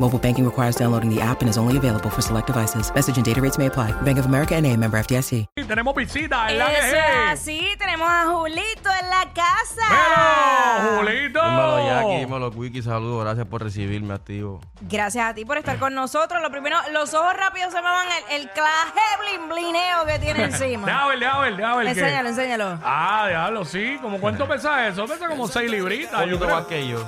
Mobile banking requires downloading the app and is only available for select devices. Message and data rates may apply. Bank of America and a member FDIC. Tenemos visita en la Eso es así, tenemos a Julito en la casa. ¡Pero, Julito! Dímelo, Jackie, dímelo, Wiki, saludos. Gracias por recibirme, activo. Gracias a ti por estar con nosotros. Lo primero, los ojos rápidos se me van el, el claje blin blineo que tiene encima. Déjame ver, déjame ver, déjame ver. enséñalo, enséñalo. Ah, diablo, sí. ¿Cómo cuánto pesa eso? Pesa como 6 libritas, Un yo poquito más que yo.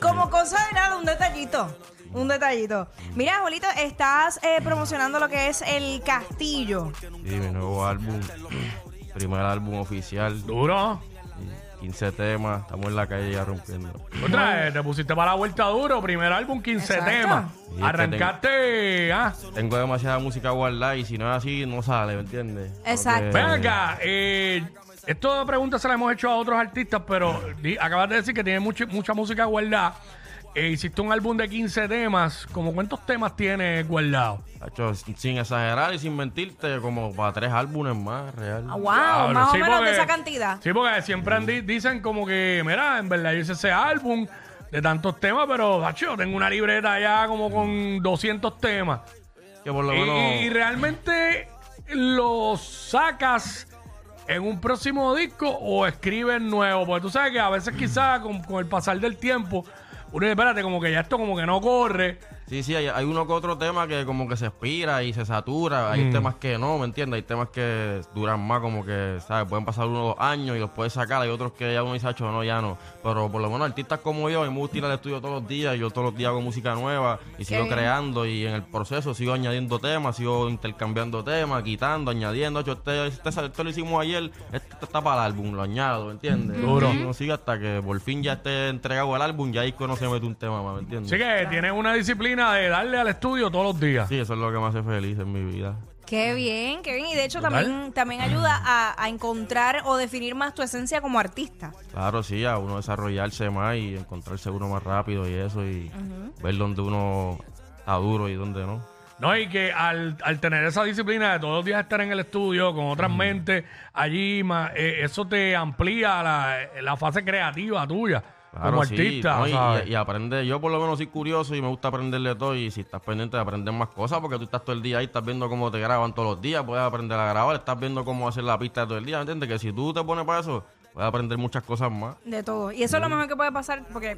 Como cosa de nada, un detallito. Un detallito. Mira, Julito, estás eh, promocionando lo que es el castillo. Sí, mi nuevo álbum. Primer álbum oficial. Duro. 15 temas. Estamos en la calle ya rompiendo. Otra vez, te pusiste para la vuelta duro. Primer álbum, 15 Exacto. temas. Y es que Arrancaste. Ah. Tengo demasiada música guardada y si no es así, no sale, ¿me entiendes? Exacto. Porque- Ven acá, eh, esto de preguntas se la hemos hecho a otros artistas, pero di- acabas de decir que tiene mucha, mucha música guardada. Eh, hiciste un álbum de 15 temas. ¿Cómo cuántos temas tienes guardados? Hacho, sin exagerar y sin mentirte, como para tres álbumes más, real. Ah, wow, Diablo, más sí, o menos porque- de esa cantidad. Sí, porque siempre han di- dicen como que, mira, en verdad yo hice ese álbum de tantos temas, pero, macho, tengo una libreta ya como con 200 temas. Que por lo Y, menos... y- y realmente los sacas en un próximo disco o escribes nuevo, porque tú sabes que a veces quizás con, con el pasar del tiempo, uno dice, espérate, como que ya esto como que no corre. Sí, sí, hay, hay uno que otro tema que como que se expira y se satura. Hay temas que no, ¿me entiendes? Hay temas que duran más, como que, ¿sabes? Pueden pasar uno o dos años y los puedes sacar. Hay otros que ya uno dice, "Acho, no, ya no. Pero por lo menos artistas como yo, me gusta ir al estudio todos los días. Yo todos los días hago música nueva y sigo bien. creando. Y en el proceso sigo añadiendo temas, sigo intercambiando temas, quitando, añadiendo. Acho, este, este, este lo hicimos ayer, este está para el álbum, lo añado, ¿me entiendes? Duro. Y uno sigue hasta que por fin ya esté entregado el álbum, ya ahí no se mete un tema más, ¿me entiendes? Así que tienes una disciplina de darle al estudio todos los días. Sí, eso es lo que me hace feliz en mi vida. Qué bien, qué bien. Y de hecho Total. también, también ayuda a, a encontrar o definir más tu esencia como artista. Claro, sí, a uno desarrollarse más y encontrarse uno más rápido y eso, y ver dónde uno está duro y dónde no. No, y que al, al tener esa disciplina de todos los días estar en el estudio con otras mentes allí, ma- eh, eso te amplía la, la fase creativa tuya Claro, como sí, artista. ¿no? Y- ¿sabes? y, y aprender, yo por lo menos soy curioso y me gusta aprender de todo y si estás pendiente de aprender más cosas, porque tú estás todo el día ahí, estás viendo cómo te graban todos los días, puedes aprender a grabar, estás viendo cómo hacer la pista todo el día, ¿me entiendes? Que si tú te pones para eso, puedes aprender muchas cosas más. De todo. Y eso es lo mejor que puede pasar porque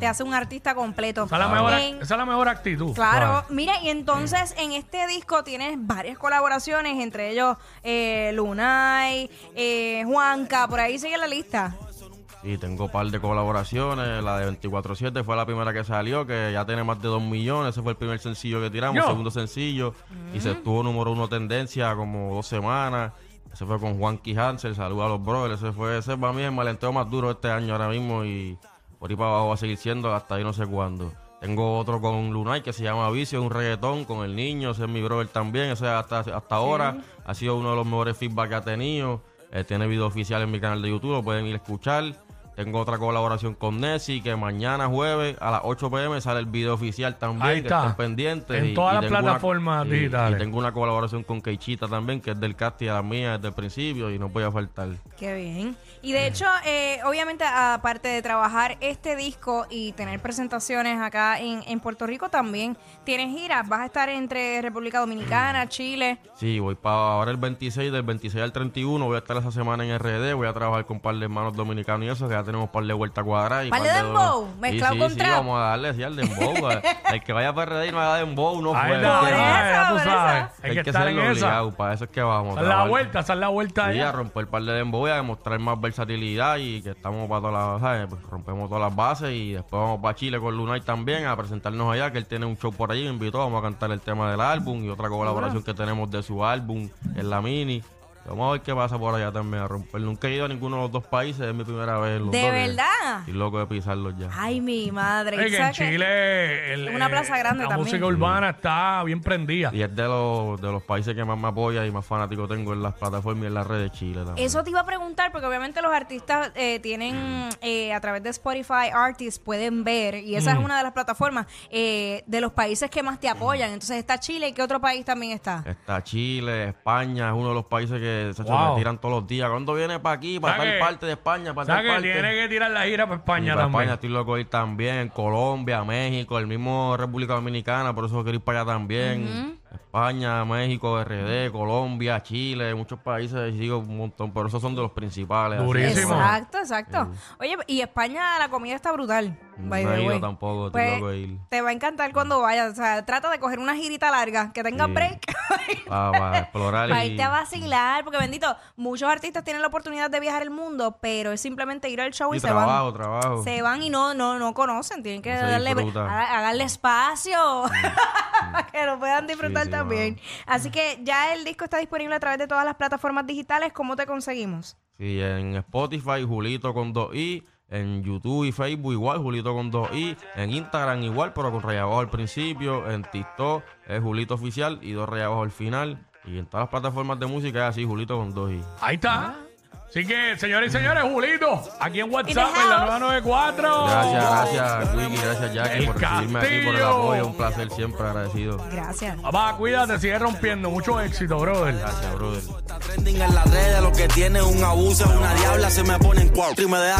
te hace un artista completo. esa, es la mejor, En- esa es la mejor actitud. Claro, mira, y entonces en este disco tienes varias colaboraciones, entre ellos eh, Lunay, eh, Juanca, por ahí sigue la lista. Y tengo un par de colaboraciones. La de 24-7 fue la primera que salió, que ya tiene más de 2 millones. Ese fue el primer sencillo que tiramos, Yo. segundo sencillo. Y se estuvo número uno tendencia como dos semanas. Ese fue con Juan Hansel, saludos a los brothers. Ese fue, ese para mí es el malenteo más duro este año ahora mismo. Y por ahí para abajo va a seguir siendo hasta ahí no sé cuándo. Tengo otro con Lunay que se llama Vicio, un reggaetón con el niño, ese es mi brother también, ese hasta, hasta ahora ha sido uno de los mejores feedback que ha tenido. Eh, tiene video oficial en mi canal de YouTube, lo pueden ir a escuchar. Tengo otra colaboración con Nessie que mañana jueves a las 8 pm sale el video oficial también, Ahí que está. estén pendientes. En todas las una- plataformas y- digitales. Y tengo una colaboración con Keichita también, que es del casting a la mía desde el principio y no voy a faltar. Qué bien. Y de hecho, eh, obviamente, aparte de trabajar este disco y tener presentaciones acá en, en Puerto Rico, también tienes giras. Vas a estar entre República Dominicana, Chile. Sí, voy para ahora el 26, del 26 al 31. Voy a estar esa semana en RD. Voy a trabajar con un par de hermanos dominicanos y eso, que tenemos un par de vueltas cuadradas. y Par de dembow, mezclado sí, con sí, trap. vamos a darle, sí, al dembow. el que vaya para RD y no haga dembow, no fue. está, Por ya, eso, ya tú sabes. Hay, que, estar en esa. obligado, para eso es que vamos. Haz la trabajar. vuelta, haz la vuelta Sí, a romper el par de dembow y a demostrar más versatilidad y que estamos para todas las, ¿sabes? Pues rompemos todas las bases y después vamos para Chile con Lunay también a presentarnos allá, que él tiene un show por allí, me invitó, vamos a cantar el tema del álbum y otra colaboración que tenemos de su álbum en la mini. Vamos a ver qué pasa por allá también, a romper. Nunca he ido a ninguno de los dos países, es mi primera vez. en Los De dos, verdad. Verdad. Estoy loco de pisarlos ya. Ay, mi madre. Oye, ¿Y que en sabes qué? Chile el- Es una plaza grande la también. música urbana está bien prendida. Y es de los, de los países que más me apoya y más fanático tengo en las plataformas y en las redes de Chile también. Eso te iba a preguntar, porque obviamente los artistas eh, tienen eh, a través de Spotify Artists pueden ver, y esa es Mm. una de las plataformas eh, de los países que más te apoyan. Entonces está Chile y qué otro país también está. Está Chile, España, es uno de los países que se Wow. tiran todos los días. ¿Cuándo viene para aquí? Para tal que- parte de España, para O sea tal que parte. tiene que tirar la gira para Y España para también. España estoy loco de ir también. Colombia, México, el mismo República Dominicana, por eso quiero ir para allá también. España, México, RD, Colombia, Chile, muchos países, sigo un montón, pero esos son de los principales. así. Durísimo. Exacto, exacto. Oye, y España la comida está brutal. No he ido tampoco, estoy Pues, loco de ir. te va a encantar cuando vayas. O sea, trata de coger una girita larga, que tenga Sí. break. Para, para explorar Para y... irte a vacilar, porque bendito, muchos artistas tienen la oportunidad de viajar el mundo, pero es simplemente ir al show y, y se van. trabajo. Se van y no, no, no conocen, tienen que No darle, disfruta. ha- hagarle espacio para que lo puedan disfrutar sí, también. Así que ya el disco está disponible a través de todas las plataformas digitales. ¿Cómo te conseguimos? Sí, en Spotify, Julito con 2i. En YouTube y Facebook igual, Julito con 2i. En Instagram igual, pero con raya abajo al principio. En TikTok es Julito Oficial y dos rayas abajo al final. Y en todas las plataformas de música es así, Julito con 2i. Ahí está. Así que, señores y señores, Julito, aquí en WhatsApp, en la house. 994. Gracias, gracias, Wiki, gracias, Jackie, El por recibirme aquí, por el apoyo. Un placer, siempre agradecido. Gracias. Papá, cuídate, sigue rompiendo. Mucho éxito, brother. Gracias, brother. Está trending en las redes, lo que tiene es un abuso, es una diabla, se me pone en cuatro y me deja